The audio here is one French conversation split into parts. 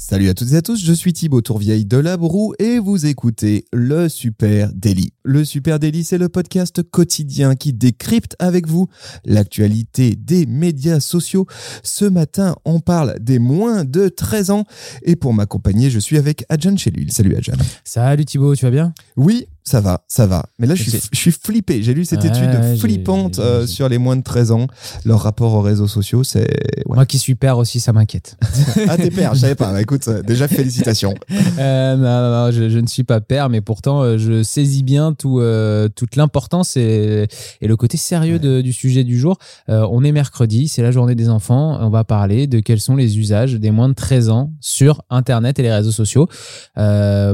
Salut à toutes et à tous, je suis Thibaut Tourvieille de La Broue et vous écoutez le Super Daily. Le Super Daily, c'est le podcast quotidien qui décrypte avec vous l'actualité des médias sociaux. Ce matin, on parle des moins de 13 ans et pour m'accompagner, je suis avec Adjan Chelul. Salut Adjan. Salut Thibaut, tu vas bien? Oui, ça va, ça va. Mais là, je suis, je suis flippé. J'ai lu cette Ouais, étude flippante euh, sur les moins de 13 ans. Leur rapport aux réseaux sociaux, c'est... ouais. Moi qui suis père aussi, ça m'inquiète. Ah, t'es père, je savais pas. Bah, écoute, euh, déjà, félicitations. Euh, non, non, non, je, je ne suis pas père, mais pourtant euh, je saisis bien tout, euh, toute l'importance et, et le côté sérieux de- du sujet du jour. On est mercredi, c'est la journée des enfants. On va parler de quels sont les usages des moins de 13 ans sur Internet et les réseaux sociaux.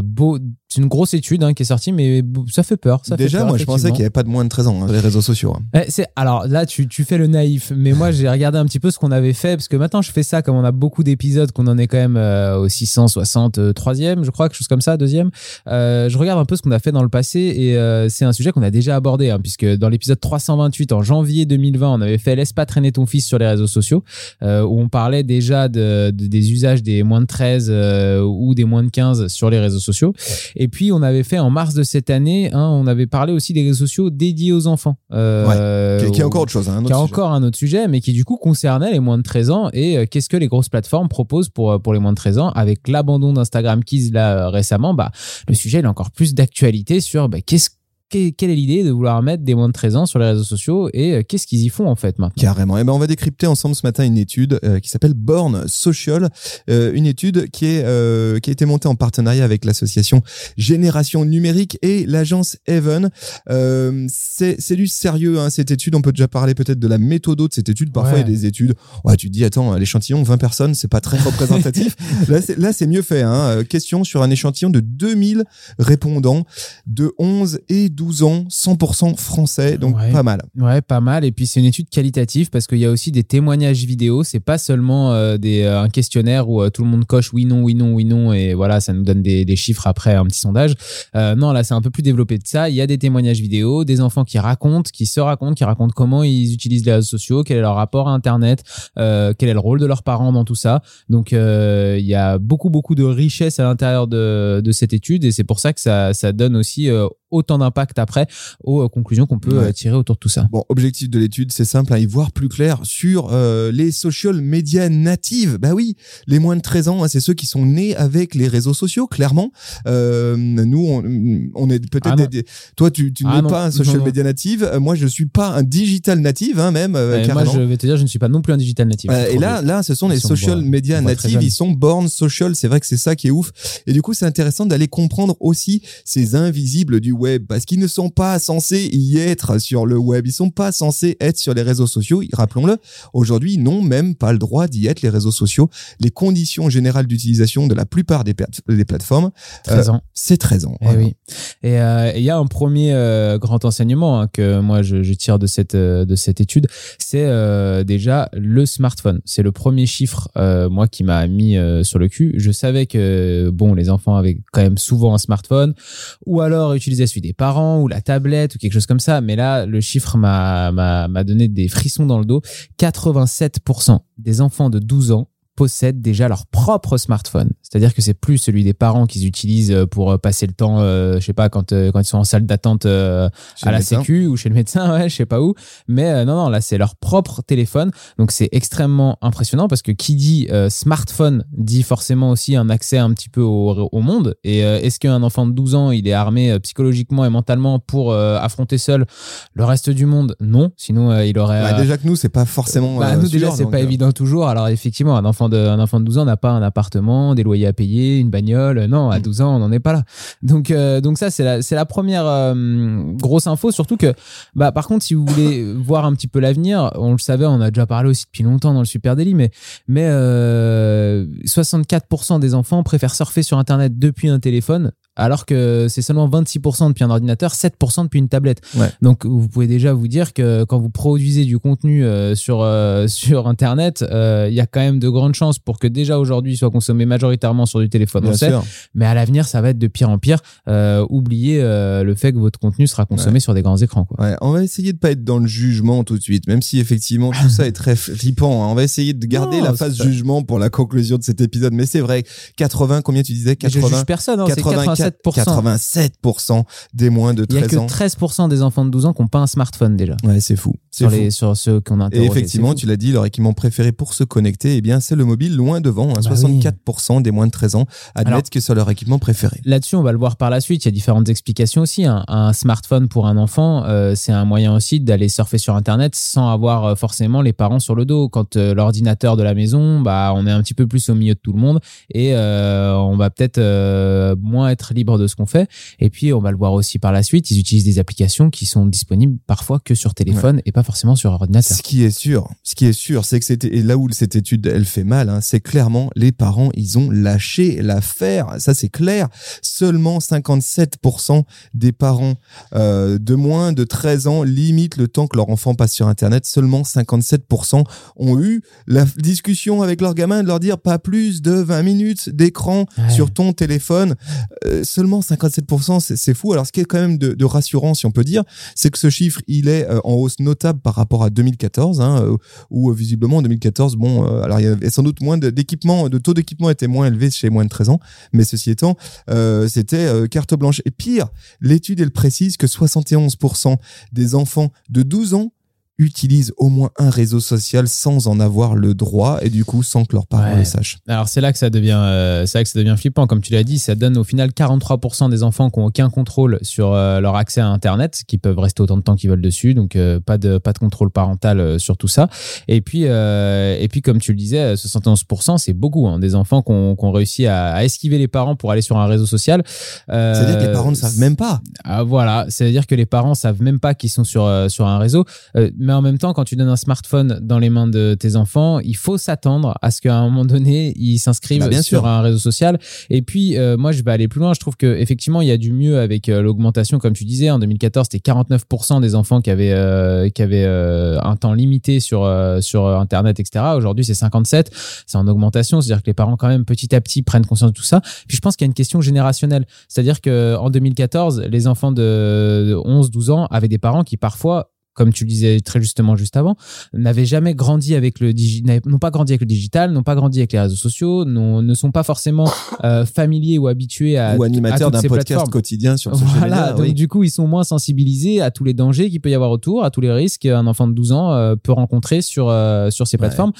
Beau, c'est une grosse étude hein, qui est sortie, mais ça fait peur. Ça fait Déjà, peur, moi, je pensais qu'il n'y avait pas de moins de 13 ans hein, sur les réseaux sociaux. hein. Eh, c'est alors là tu, tu fais le naïf mais moi j'ai regardé un petit peu ce qu'on avait fait parce que maintenant je fais ça comme on a beaucoup d'épisodes qu'on en est quand même euh, au 663e je crois quelque chose comme ça deuxième Euh, je regarde un peu ce qu'on a fait dans le passé et euh, c'est un sujet qu'on a déjà abordé hein, puisque dans l'épisode 328 en janvier 2020 on avait fait laisse pas traîner ton fils sur les réseaux sociaux où on parlait déjà de, de- des usages des moins de 13 euh, ou des moins de 15 sur les réseaux sociaux et puis on avait fait en mars de cette année hein, on avait parlé aussi des réseaux sociaux dédiés aux enfants Euh, Qui, qui est encore autre chose. Hein, un qui autre a sujet. encore un autre sujet, mais qui du coup concernait les moins de 13 ans et euh, qu'est-ce que les grosses plateformes proposent pour, euh, pour les moins de 13 ans. Avec l'abandon d'Instagram Kids là euh, récemment, bah, le sujet il a encore plus d'actualité sur bah, qu'est-ce que- quelle est l'idée de vouloir mettre des moins de 13 ans sur les réseaux sociaux et euh, qu'est-ce qu'ils y font en fait maintenant? Carrément. Et ben, on va décrypter ensemble ce matin une étude euh, qui s'appelle Born Social, euh, une étude qui est qui a été montée en partenariat avec l'association Génération Numérique et l'agence Even. C'est c'est du sérieux hein, cette étude. On peut déjà parler peut-être de la méthode de cette étude. Parfois Ouais. il y a des études. Ouais, tu te dis attends l'échantillon 20 personnes c'est pas très représentatif. là c'est mieux fait. Hein. Question sur un échantillon de 2000 répondants de 11 et 12 ans, 100% français, donc Ouais. pas mal. Ouais, pas mal. Et puis c'est une étude qualitative parce qu'il y a aussi des témoignages vidéo. C'est pas seulement euh, des, euh, un questionnaire où euh, tout le monde coche oui, non, oui, non, oui, non, et voilà, ça nous donne des, des chiffres après un petit sondage. Non, là, c'est un peu plus développé de ça. Il y a des témoignages vidéo, des enfants qui racontent, qui se racontent, qui racontent comment ils utilisent les réseaux sociaux, quel est leur rapport à Internet, quel est le rôle de leurs parents dans tout ça. Donc, il y a beaucoup, beaucoup de richesse à l'intérieur de, de cette étude et c'est pour ça que ça, ça donne aussi autant d'impact après aux euh, conclusions qu'on peut Ouais. euh, tirer autour de tout ça. Bon, objectif de l'étude, c'est simple, hein, y voir plus clair sur euh, les social media natives. Bah oui, les moins de 13 ans, hein, c'est ceux qui sont nés avec les réseaux sociaux, clairement. Euh, nous, on, on est peut-être Ah des, non. Toi, tu, tu Ah n'es non, pas un social non, non. media native. Euh, Moi, je suis pas un digital native, hein, même, euh, moi, je vais te dire, je ne suis pas non plus un digital natif. Euh, et là, là, ce sont les sont social media natives. Ils sont born social. C'est vrai que c'est ça qui est ouf. Et du coup, c'est intéressant d'aller comprendre aussi ces invisibles du web parce qu'ils ne sont pas censés y être sur le web. Ils sont pas censés être sur les réseaux sociaux. Rappelons-le. Aujourd'hui, ils n'ont même pas le droit d'y être, les réseaux sociaux. Les conditions générales d'utilisation de la plupart des, des plateformes, 13 ans. c'est 13 ans. Eh oui. Et euh, et il y a un premier euh, grand enseignement hein, que moi je, je tire de cette euh, de cette étude, c'est euh, déjà le smartphone. C'est le premier chiffre euh, moi qui m'a mis euh, sur le cul. Je savais que bon les enfants avaient quand même souvent un smartphone ou alors utilisaient celui des parents ou la tablette ou quelque chose comme ça. Mais là le chiffre m'a donné des frissons dans le dos. 87% des enfants de 12 ans possèdent déjà leur propre smartphone. C'est-à-dire que c'est plus celui des parents qu'ils utilisent euh, pour euh, passer le temps, euh, je sais pas, quand, euh, quand ils sont en salle d'attente euh, à la médecin. sécu ou chez le médecin, ouais, je sais pas où. Mais non, non, là, c'est leur propre téléphone. Donc, c'est extrêmement impressionnant parce que qui dit smartphone dit forcément aussi un accès un petit peu au, au monde. Et est-ce qu'un enfant de 12 ans, il est armé psychologiquement et mentalement pour affronter seul le reste du monde? Non. Sinon, il aurait... Bah, déjà que nous, c'est pas forcément. bah, nous déjà c'est pas évident toujours. Alors effectivement un enfant de un enfant de 12 ans n'a pas un appartement, des loyers à payer, une bagnole. Non, à Mm. 12 ans on n'en est pas là. Donc euh, donc ça c'est la c'est la première euh, grosse info. Surtout que bah par contre si vous voulez voir un petit peu l'avenir, on le savait, on a déjà parlé aussi depuis longtemps dans le Super Daily, mais mais euh, 64% des enfants préfèrent surfer sur internet depuis un téléphone alors que c'est seulement 26% depuis un ordinateur, 7% depuis une tablette. Ouais. Donc vous pouvez déjà vous dire que quand vous produisez du contenu euh, sur, euh, sur Internet, euh, il y a quand même de grandes chances pour que déjà aujourd'hui il soit consommé majoritairement sur du téléphone. on Bien sait. Mais à l'avenir, ça va être de pire en pire. Euh, oubliez euh, le fait que votre contenu sera consommé sur des grands écrans. Quoi. Ouais, on va essayer de pas être dans le jugement tout de suite, même si effectivement tout ça est très flippant. hein. On va essayer de garder Non, la phase jugement pour la conclusion de cet épisode. Mais c'est vrai, 80, combien tu disais? Mais Je 80 juge personne, hein, c'est 84, 87%. 87% des moins de Il y a 13 que ans. 13% des enfants de 12 ans qui n'ont pas un smartphone déjà. Ouais, c'est fou. Sur, les, sur ceux qu'on a Et effectivement, tu l'as dit, leur équipement préféré pour se connecter, eh bien, c'est le mobile loin devant. hein. Bah 64% des moins de 13 ans admettent Alors- que c'est leur équipement préféré. Là-dessus, on va le voir par la suite. Il y a différentes explications aussi. Un, un smartphone pour un enfant, euh, c'est un moyen aussi d'aller surfer sur Internet sans avoir euh, forcément les parents sur le dos. Quand euh, l'ordinateur de la maison, bah, on est un petit peu plus au milieu de tout le monde et euh, on va peut-être moins être libre de ce qu'on fait. Et puis, on va le voir aussi par la suite. Ils utilisent des applications qui sont disponibles parfois que sur téléphone et pas forcément sur ordinateur. Ce qui est sûr, ce qui est sûr, c'est que c'était là où cette étude elle fait mal, hein, c'est clairement les parents ils ont lâché l'affaire. Ça c'est clair. Seulement 57% des parents euh, de moins de 13 ans limitent le temps que leur enfant passe sur Internet. Seulement 57% ont eu la discussion avec leur gamin de leur dire pas plus de 20 minutes d'écran Ouais. sur ton téléphone. Euh, seulement 57%, c'est fou. Alors ce qui est quand même de, de rassurant, si on peut dire, c'est que ce chiffre, il est euh, en hausse notable par rapport à 2014, hein, euh, où euh, visiblement en 2014, bon, alors il y avait sans doute moins d'équipements, de taux d'équipement était moins élevé chez moins de 13 ans, mais ceci étant, c'était carte blanche. Et pire, l'étude elle précise que 71% des enfants de 12 ans utilisent au moins un réseau social sans en avoir le droit et du coup sans que leurs parents Ouais. le sachent. Alors c'est là que ça devient, euh, c'est là que ça devient flippant. Comme tu l'as dit, ça donne au final 43% des enfants qui ont aucun contrôle sur euh, leur accès à Internet, qui peuvent rester autant de temps qu'ils veulent dessus. Donc euh, pas de pas de contrôle parental sur tout ça. Et puis et puis comme tu le disais, euh, 71% c'est beaucoup hein, des enfants qui ont, ont réussi à, à esquiver les parents pour aller sur un réseau social. C'est-à-dire que les parents ne savent même pas. ah, voilà, c'est-à-dire que les parents savent même pas qu'ils sont sur sur un réseau, mais en même temps, quand tu donnes un smartphone dans les mains de tes enfants, il faut s'attendre à ce qu'à un moment donné, ils s'inscrivent Bah, sur sûr. un réseau social. Et puis, euh, moi, je vais aller plus loin. Je trouve que effectivement, il y a du mieux avec euh, l'augmentation, comme tu disais. En 2014, c'était 49% des enfants qui avaient euh, qui avaient euh, un temps limité sur euh, sur Internet, etc. Aujourd'hui, c'est 57. C'est en augmentation, c'est-à-dire que les parents quand même petit à petit prennent conscience de tout ça. Puis je pense qu'il y a une question générationnelle. C'est-à-dire que en 2014, les enfants de 11-12 ans avaient des parents qui parfois comme tu le disais très justement juste avant, n'avaient jamais grandi avec le digital, n'ont pas grandi avec le digital, n'ont pas grandi avec les réseaux sociaux, ne sont pas forcément euh, familiers ou habitués à ou à animateur toutes d'un podcast plateformes. quotidien sur social Voilà, donc oui. du coup, ils sont moins sensibilisés à tous les dangers qu'il peut y avoir autour, à tous les risques qu'un enfant de 12 ans euh, peut rencontrer sur, euh, sur ces Ouais. plateformes.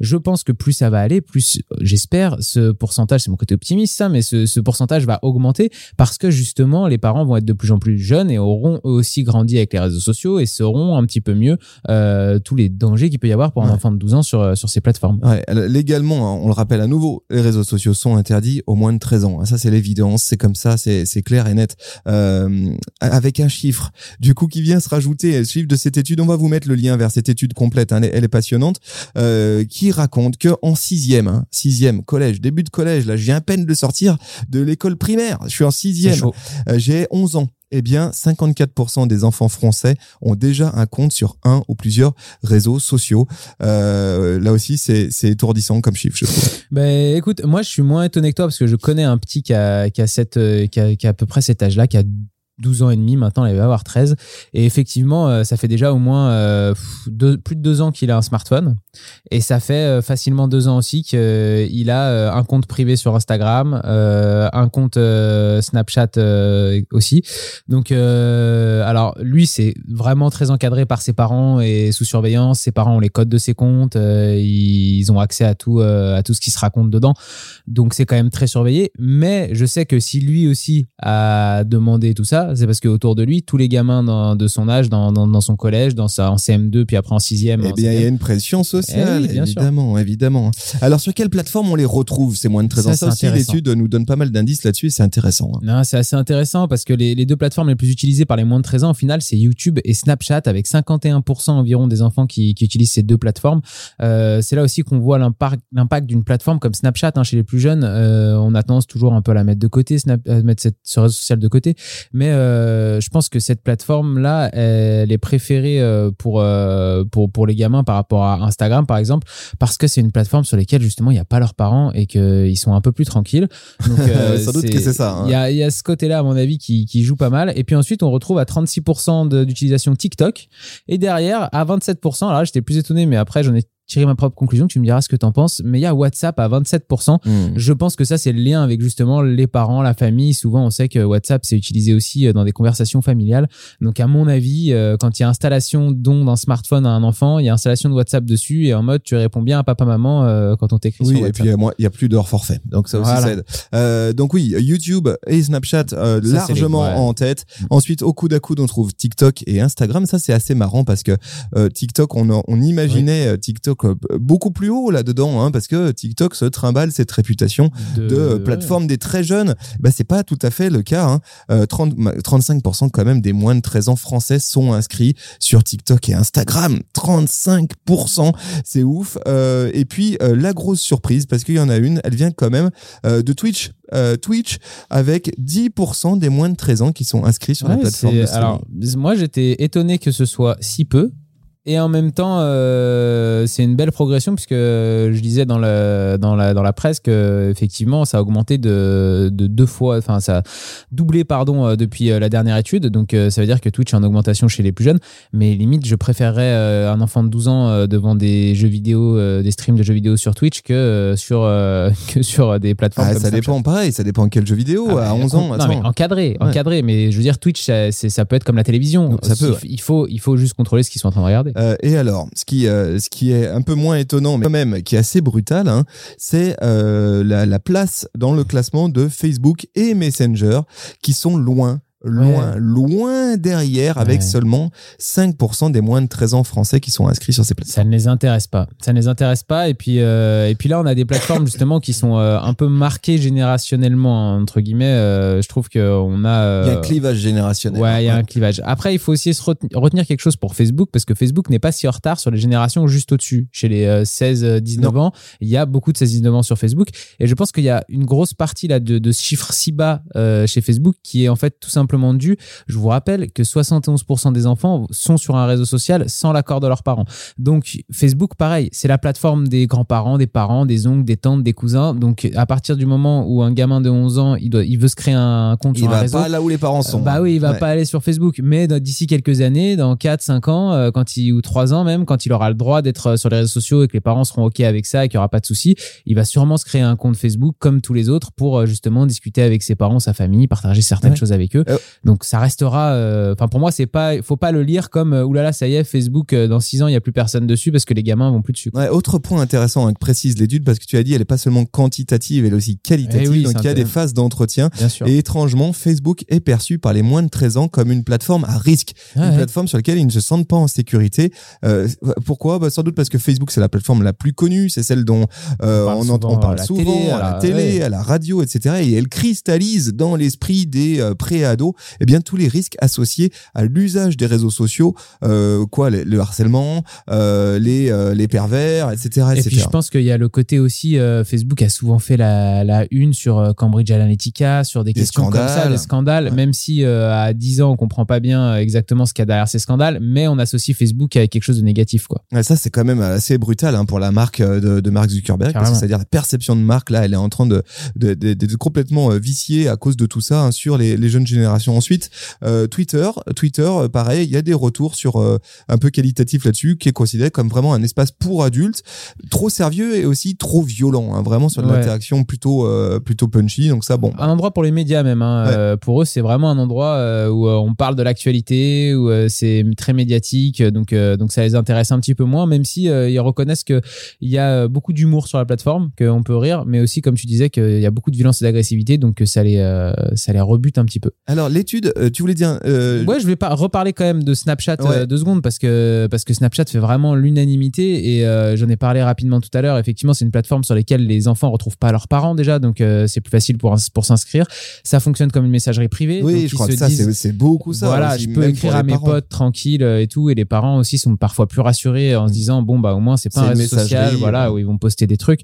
Je pense que plus ça va aller, plus, j'espère, ce pourcentage, c'est mon côté optimiste, ça, mais ce, ce pourcentage va augmenter parce que justement, les parents vont être de plus en plus jeunes et auront eux aussi grandi avec les réseaux sociaux et un petit peu mieux euh, tous les dangers qu'il peut y avoir pour un Ouais. enfant de 12 ans sur, euh, sur ces plateformes. Ouais, légalement, hein, on le rappelle à nouveau, les réseaux sociaux sont interdits aux moins de 13 ans. Ça, c'est l'évidence, c'est comme ça, c'est clair et net. Euh, avec un chiffre, du coup, qui vient se rajouter, le chiffre de cette étude, on va vous mettre le lien vers cette étude complète, hein, elle, est- passionnante, euh, qui raconte que en sixième, hein, sixième collège, début de collège, là, j'ai à peine de sortir de l'école primaire, je suis en sixième, j'ai 11 ans. Eh bien, 54% des enfants français ont déjà un compte sur un ou plusieurs réseaux sociaux. Euh, là aussi, c'est c'est étourdissant comme chiffre, je trouve. Ben écoute, moi je suis moins étonné que toi parce que je connais un petit qui a, qui a, cette, euh, qui a, qui a à peu près cet âge-là, qui a 12 ans et demi, maintenant il va avoir 13. Et effectivement, euh, ça fait déjà au moins euh, plus de deux ans qu'il a un smartphone. Et ça fait euh, facilement deux ans aussi qu'il a un compte privé sur Instagram, un compte Snapchat aussi. Donc, alors lui, c'est vraiment très encadré par ses parents et sous surveillance. Ses parents ont les codes de ses comptes, ils ont accès à tout, à tout ce qui se raconte dedans. Donc, c'est quand même très surveillé. Mais je sais que si lui aussi a demandé tout ça, ça C'est parce que autour de lui, tous les gamins dans- de son âge, dans, dans, dans son collège, dans sa, en CM2, puis après en 6e. Eh bien, il y a une pression sociale, Eh oui, bien sûr. évidemment, évidemment. Alors, sur quelle plateforme on les retrouve, ces moins de 13 ans Ça, Ça l'étude nous donne pas mal d'indices là-dessus et c'est intéressant. hein. Non, c'est assez intéressant parce que les, les deux plateformes les plus utilisées par les moins de 13 ans, au final, c'est YouTube et Snapchat, avec 51% environ des enfants qui, qui utilisent ces deux plateformes. Euh, c'est là aussi qu'on voit l'impact l'impact d'une plateforme comme Snapchat hein, chez les plus jeunes. Euh, on a tendance toujours un peu à la mettre de côté, Snap, à mettre cette, ce réseau social de côté. Mais euh, je pense que cette plateforme-là, elle est préférée euh, pour, euh, pour, pour les gamins par rapport à Instagram, par exemple, parce que c'est une plateforme sur laquelle, justement, il n'y a pas leurs parents et qu'ils sont un peu plus tranquilles. Donc, euh, Sans doute que c'est ça, hein. Il y, a, y a ce côté-là, à mon avis, qui, qui joue pas mal. Et puis ensuite, on retrouve à 36% de- d'utilisation TikTok. Et derrière, à 27%, alors là, j'étais plus étonné, mais après, j'en ai tiré ma propre conclusion. Tu me diras ce que t'en penses. Mais il y a WhatsApp à 27%. Hmm. Je pense que ça, c'est le lien avec justement les parents, la famille. Souvent, on sait que WhatsApp, c'est utilisé aussi euh, dans des conversations familiales. Donc, à mon avis, euh, quand il y a installation d'un smartphone à un enfant, il y a installation de WhatsApp dessus et en mode, tu réponds bien à papa, maman euh, quand on t'écrit Oui, sur et WhatsApp. puis euh, moi, il y a plus de hors forfait, donc ça aussi Voilà. ça aide. Euh, donc oui, YouTube et Snapchat euh, Ça, largement les- ouais. en tête. Ensuite, au coude à coude, on trouve TikTok et Instagram. Ça, c'est assez marrant parce que euh, TikTok, on, on imaginait TikTok euh, beaucoup plus haut là-dedans, hein, parce que TikTok se trimballe cette réputation de euh, plateforme des très jeunes. Bah, c'est pas tout à fait le cas. Hein. Euh, 30, 35% quand même des moins de 13 ans français sont inscrits sur TikTok et Instagram. 35%, c'est ouf. Euh, et puis euh, la grosse surprise, parce qu'il y en a une, elle vient quand même euh, de Twitch. Euh, Twitch avec 10% des moins de 13 ans qui sont inscrits sur la plateforme. de alors, moi, j'étais étonné que ce soit si peu. Et en même temps, euh, c'est une belle progression puisque je disais dans, le, dans, la, dans la presse que effectivement, ça a augmenté de, de deux fois, enfin, ça a doublé pardon euh, depuis euh, la dernière étude. Donc, euh, ça veut dire que Twitch est en augmentation chez les plus jeunes. Mais limite, je préférerais euh, un enfant de 12 ans euh, devant des jeux vidéo, euh, des streams de jeux vidéo sur Twitch que euh, sur, euh, que sur des plateformes Ah, comme ça Snapchat. dépend pareil, ça dépend quel jeu vidéo. Ah, à mais 11 ans, non, mais encadré, Ouais. encadré. Mais je veux dire, Twitch, ça, ça peut être comme la télévision. Ça peut, ouais. il faut, il faut juste contrôler ce qu'ils sont en train de regarder. Euh, et alors, ce qui, euh, ce qui est un peu moins étonnant, mais quand même qui est assez brutal, hein, c'est euh, la, la place dans le classement de Facebook et Messenger qui sont loin. Loin, Ouais. loin derrière, avec Ouais. seulement 5% des moins de 13 ans français qui sont inscrits sur ces plateformes. Ça ne les intéresse pas. Ça ne les intéresse pas. Et puis, euh, et puis là, on a des plateformes justement qui sont euh, un peu marquées générationnellement, entre guillemets. Euh, je trouve qu'on a. Il y a un clivage générationnel. Ouais, il y a un clivage. Après, il faut aussi se retenir, retenir quelque chose pour Facebook parce que Facebook n'est pas si en retard sur les générations juste au-dessus. Chez les euh, 16-19 ans, il y a beaucoup de 16-19 ans sur Facebook. Et je pense qu'il y a une grosse partie là de, de ce chiffre si bas chez Facebook qui est en fait tout simplement dû. Je vous rappelle que 71% des enfants sont sur un réseau social sans l'accord de leurs parents. Donc, Facebook, pareil, c'est la plateforme des grands-parents, des parents, des oncles, des tantes, des cousins. Donc, à partir du moment où un gamin de 11 ans, il, doit, il veut se créer un compte Il sur un va réseau. pas là où les parents sont. Bah oui, il va Ouais. pas aller sur Facebook, mais d'ici quelques années, dans 4, 5 ans, euh, quand il, ou 3 ans même, quand il aura le droit d'être euh, sur les réseaux sociaux et que les parents seront OK avec ça et qu'il n'y aura pas de souci, il va sûrement se créer un compte Facebook comme tous les autres pour euh, justement discuter avec ses parents, sa famille, partager certaines Ouais. choses avec eux. Euh. Donc ça restera, euh, enfin pour moi, c'est pas, faut pas le lire comme, euh, oulala, ça y est, Facebook, euh, dans 6 ans, il n'y a plus personne dessus parce que les gamins vont plus dessus. Ouais, autre point intéressant hein, que précise l'étude, parce que tu as dit, elle est pas seulement quantitative, elle est aussi qualitative. Eh oui, donc il y a des phases d'entretien. Et étrangement, Facebook est perçu par les moins de 13 ans comme une plateforme à risque, Ouais, une ouais. plateforme sur laquelle ils ne se sentent pas en sécurité. Euh, pourquoi? Bah, Sans doute parce que Facebook, c'est la plateforme la plus connue, c'est celle dont euh, On parle on, souvent on parle à la souvent télé, à à la la- télé, ouais. à la radio, etc. Et elle cristallise dans l'esprit des euh, pré-ados eh bien, tous les risques associés à l'usage des réseaux sociaux, euh, quoi, le, le harcèlement, euh, les, euh, les pervers, etc. Et etc. puis je pense qu'il y a le côté aussi, Facebook a souvent fait la, la une sur Cambridge Analytica, sur des, Des questions comme ça, scandales. des scandales, Ouais. même si à 10 ans on comprend pas bien exactement ce qu'il y a derrière ces scandales, mais on associe Facebook avec quelque chose de négatif. quoi. Ça, c'est quand même assez brutal hein, pour la marque de, de Mark Zuckerberg. C'est-à-dire la perception de marque, là, elle est en train de, de, complètement viciée à cause de tout ça hein, sur les, les jeunes générations. Ensuite, euh, Twitter, Twitter, euh, pareil, il y a des retours sur euh, un peu qualitatif là-dessus, qui est considéré comme vraiment un espace pour adultes, trop sérieux et aussi trop violent, hein, vraiment sur de Ouais. l'interaction plutôt euh, plutôt punchy. Donc ça, bon. Un endroit pour les médias même. hein. Ouais. Pour eux, c'est vraiment un endroit où on parle de l'actualité, où c'est très médiatique, donc donc ça les intéresse un petit peu moins, même si ils reconnaissent que il y a beaucoup d'humour sur la plateforme, qu'on peut rire, mais aussi comme tu disais qu'il y a beaucoup de violence et d'agressivité, donc que ça les ça les rebute un petit peu. Alors l'étude, euh, tu voulais dire. Euh, Ouais, je vais pas reparler quand même de Snapchat Ouais. euh, deux secondes parce que parce que Snapchat fait vraiment l'unanimité et euh, j'en ai parlé rapidement tout à l'heure. Effectivement, c'est une plateforme sur laquelle les enfants retrouvent pas leurs parents déjà, donc c'est plus facile pour pour s'inscrire. Ça fonctionne comme une messagerie privée. oui, je crois que ça, c'est beaucoup ça. voilà, je peux écrire à mes parents. potes tranquilles euh, et tout, et les parents aussi sont parfois plus rassurés en se disant bon bah au moins c'est pas un réseau social, voilà ouais. où ils vont poster des trucs.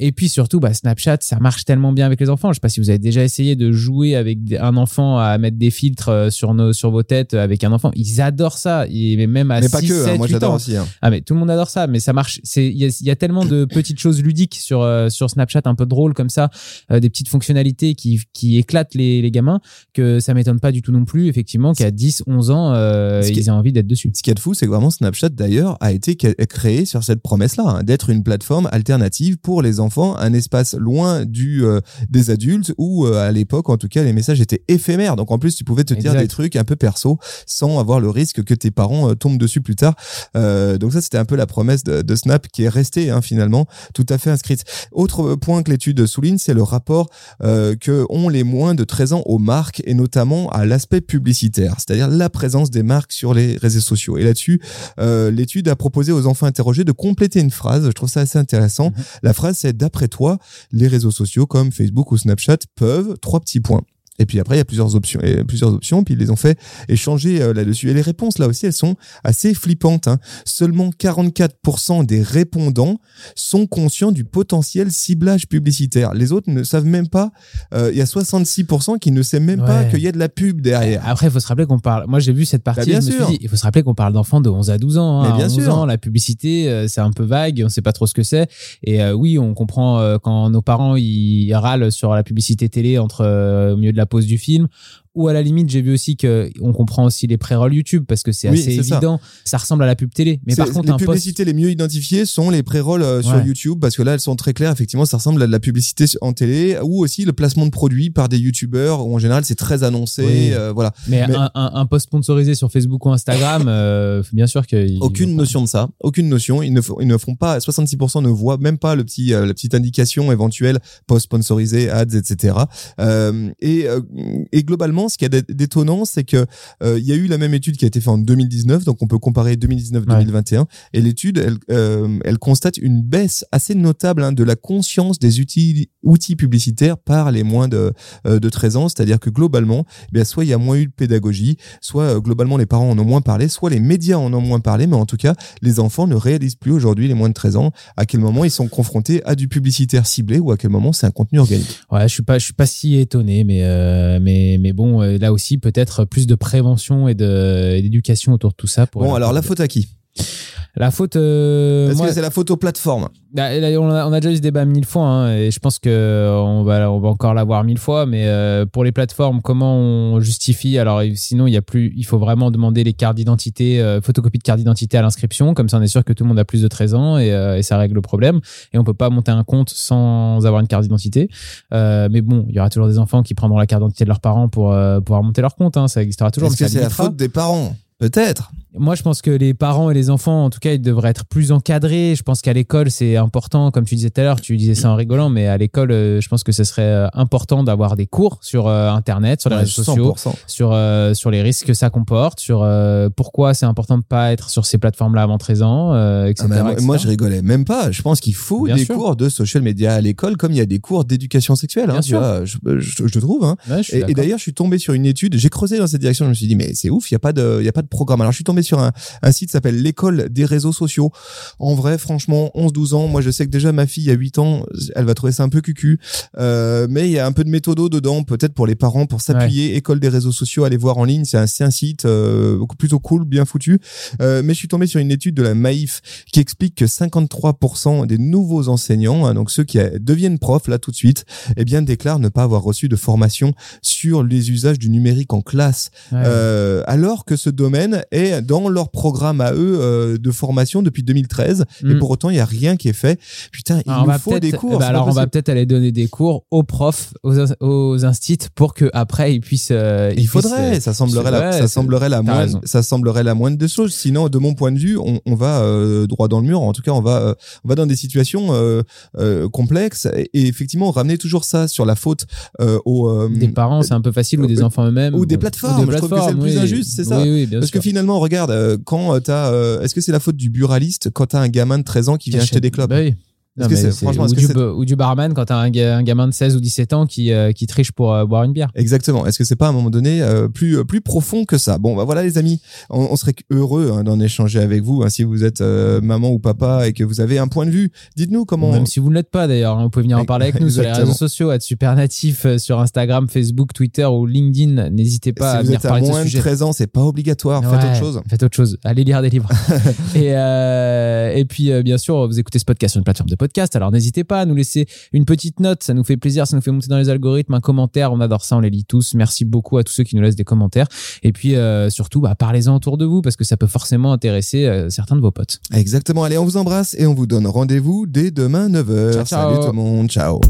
Et puis surtout, bah, Snapchat, ça marche tellement bien avec les enfants. Je sais pas si vous avez déjà essayé de jouer avec un enfant à mettre des filtres euh, sur nos sur vos têtes euh, avec un enfant. Ils adorent ça, et même à Mais pas 6, que, hein, 7, moi 8 j'adore aussi. hein. Ah mais tout le monde adore ça, mais ça marche. C'est il y a, il y a tellement de petites choses ludiques sur euh, sur Snapchat un peu drôles comme ça, euh, des petites fonctionnalités qui qui éclatent les, les gamins que ça m'étonne pas du tout non plus effectivement qu'à 10 11 ans euh, ils aient envie d'être dessus. Ce qui est de fou, c'est que vraiment Snapchat d'ailleurs a été créé sur cette promesse-là, hein, d'être une plateforme alternative pour les enfants, un espace loin du des adultes où à l'époque, en tout cas, les messages étaient éphémères. Donc en plus, tu pouvais te dire des trucs un peu perso sans avoir le risque que tes parents euh, tombent dessus plus tard. Euh, donc ça, c'était un peu la promesse de, de Snap qui est restée hein, finalement tout à fait inscrite. Autre point que l'étude souligne, c'est le rapport euh, que ont les moins de 13 ans aux marques et notamment à l'aspect publicitaire, c'est-à-dire la présence des marques sur les réseaux sociaux. Et là-dessus, euh, l'étude a proposé aux enfants interrogés de compléter une phrase. Je trouve ça assez intéressant. La phrase, c'est d'après toi, les réseaux sociaux comme Facebook ou Snapchat peuvent? Trois petits points. Et puis après, il y a plusieurs options, et plusieurs options, puis ils les ont fait échanger euh, là-dessus. Et les réponses, là aussi, elles sont assez flippantes. hein. Seulement 44% des répondants sont conscients du potentiel ciblage publicitaire. Les autres ne savent même pas. euh, Il y a 66% qui ne savent même pas qu'il y a de la pub derrière. Après, il faut se rappeler qu'on parle. Moi, j'ai vu cette partie. Bah, bien je me suis sûr. dit, il faut se rappeler qu'on parle d'enfants de 11 à 12 ans. hein. Mais bien À 11 sûr. ans, la publicité, euh, c'est un peu vague. On sait pas trop ce que c'est. Et oui, on comprend quand nos parents ils râlent sur la publicité télé entre au milieu de la pause du film. Ou à la limite, j'ai vu aussi que on comprend aussi les pré-rolls YouTube parce que c'est Oui, assez ça. évident. Ça. ressemble à la pub télé. Mais par contre, les un post. publicités les mieux identifiées sont les pré-rolls euh, sur Ouais. YouTube parce que là elles sont très claires effectivement ça ressemble à de la publicité en télé ou aussi le placement de produits par des youtubeurs où en général c'est très annoncé Oui. euh, voilà Mais, Mais- Un, un, un post sponsorisé sur Facebook ou Instagram, euh, bien sûr que. aucune pas- notion de ça aucune notion ils ne font, ils ne font pas 66% ne voient même pas le petit euh, la petite indication éventuelle post sponsorisé ads etc et et globalement ce qui est dé- détonnant c'est que euh, il y a eu la même étude qui a été faite en 2019 donc on peut comparer 2019-2021 et l'étude elle, euh, elle constate une baisse assez notable hein, de la conscience des outils outils publicitaires par les moins de euh, de 13 ans. C'est-à-dire que globalement eh bien soit il y a moins eu de pédagogie soit euh, globalement les parents en ont moins parlé soit les médias en ont moins parlé mais en tout cas les enfants ne réalisent plus aujourd'hui les moins de 13 ans. À quel moment ils sont confrontés à du publicitaire ciblé ou à quel moment c'est un contenu organique? Ouais, je suis pas, je suis pas si étonné, mais euh, mais mais bon, euh, là aussi peut-être plus de prévention et d'éducation autour de tout ça. Pour bon alors la faute à qui? La faute. euh, est-ce moi, que c'est la faute aux plateformes bah, là, on, a, on a déjà eu ce débat mille fois, hein, et je pense que euh, va on va encore l'avoir mille fois. Mais euh, pour les plateformes, comment on justifie? Alors sinon, il y a plus, il faut vraiment demander les cartes d'identité, euh, photocopie de carte d'identité à l'inscription, comme ça on est sûr que tout le monde a plus de 13 ans et, et ça règle le problème. Et on peut pas monter un compte sans avoir une carte d'identité. Mais bon, il y aura toujours des enfants qui prendront la carte d'identité de leurs parents pour pouvoir monter leur compte. Hein, ça existera toujours. est-ce mais que c'est la faute des parents? Peut-être Moi, je pense que les parents et les enfants, en tout cas, ils devraient être plus encadrés. Je pense qu'à l'école, c'est important, comme tu disais tout à l'heure, tu disais ça en rigolant, mais à l'école, euh, je pense que ce serait euh, important d'avoir des cours sur euh, Internet, sur les Ouais, réseaux sociaux, 100%. sur, euh, sur les risques que ça comporte, sur euh, pourquoi c'est important de pas être sur ces plateformes-là avant 13 ans, euh, etc. Ah, moi, etc. moi, je rigolais même pas. Je pense qu'il faut Bien des sûr. cours de social media à l'école, comme il y a des cours d'éducation sexuelle. Hein, Bien tu sûr. vois, je, je, je trouve. Hein. Ouais, je suis Et, d'ailleurs, je suis tombé sur une étude. J'ai creusé dans cette direction. Je me suis dit, mais c'est ouf, il y a pas de, y a pas de programme. Alors, je suis tombé sur un, un site qui s'appelle l'école des réseaux sociaux. En vrai, franchement, 11-12 ans. Moi, je sais que déjà ma fille a 8 ans, elle va trouver ça un peu cucu. Euh, mais il y a un peu de méthodo dedans, peut-être pour les parents, pour s'appuyer. École des réseaux sociaux, allez voir en ligne. C'est un, un site euh, plutôt cool, bien foutu. Euh, mais je suis tombé sur une étude de la Maïf qui explique que 53% des nouveaux enseignants, hein, donc ceux qui deviennent profs là tout de suite, eh bien déclarent ne pas avoir reçu de formation sur les usages du numérique en classe, Ouais. Alors que ce domaine est dans leur programme à eux euh, de formation depuis 2013 et Mm. pour autant il y a rien qui est fait. Putain, il Alors, nous faut des cours. c'est alors on va peut-être aller donner des cours aux profs, aux, aux instits pour que après ils puissent. euh, ils Il faudrait, puissent, euh, ça semblerait la, ça semblerait la moindre, ça semblerait la moindre des choses. Sinon, de mon point de vue, on, on va euh, droit dans le mur. En tout cas, on va, on va dans des situations complexes et, et effectivement ramener toujours ça sur la faute aux des parents, c'est un peu facile ou des enfants eux-mêmes ou des Bon, plateformes. Je trouve que c'est le plus oui. injuste, c'est ça. Oui, oui, bien Parce que finalement, regarde, euh, quand euh, t'as, euh, est-ce que c'est la faute du buraliste quand t'as un gamin de 13 ans qui vient acheter des clopes? Bah oui. Est-ce que c'est- franchement, ou, est-ce que du, c'est- ou du barman quand t'as un, ga- un gamin de 16 ou 17 ans qui, euh, qui triche pour euh, boire une bière. Exactement. Est-ce que c'est pas à un moment donné euh, plus plus profond que ça? Bon, bah voilà les amis, on, on serait heureux hein, d'en échanger avec vous. hein, si vous êtes euh, maman ou papa et que vous avez un point de vue, dites-nous comment. Même si vous ne l'êtes pas d'ailleurs, hein, vous pouvez venir en parler avec nous sur les Exactement. réseaux sociaux, être super natif euh, sur Instagram, Facebook, Twitter ou LinkedIn. N'hésitez pas si à vous venir êtes à parler de ce moins de sujet. 13 ans, c'est pas obligatoire. Faites Ouais, autre chose. Faites autre chose. Allez lire des livres. et, euh, et puis, euh, bien sûr, vous écoutez ce podcast sur une plateforme de podcast. Alors, n'hésitez pas à nous laisser une petite note. Ça nous fait plaisir. Ça nous fait monter dans les algorithmes. Un commentaire. On adore ça. On les lit tous. Merci beaucoup à tous ceux qui nous laissent des commentaires. Et puis, euh, surtout, bah, parlez-en autour de vous parce que ça peut forcément intéresser euh, certains de vos potes. Exactement. Allez, on vous embrasse et on vous donne rendez-vous dès demain 9h. Ciao, ciao. Salut tout le monde. Ciao.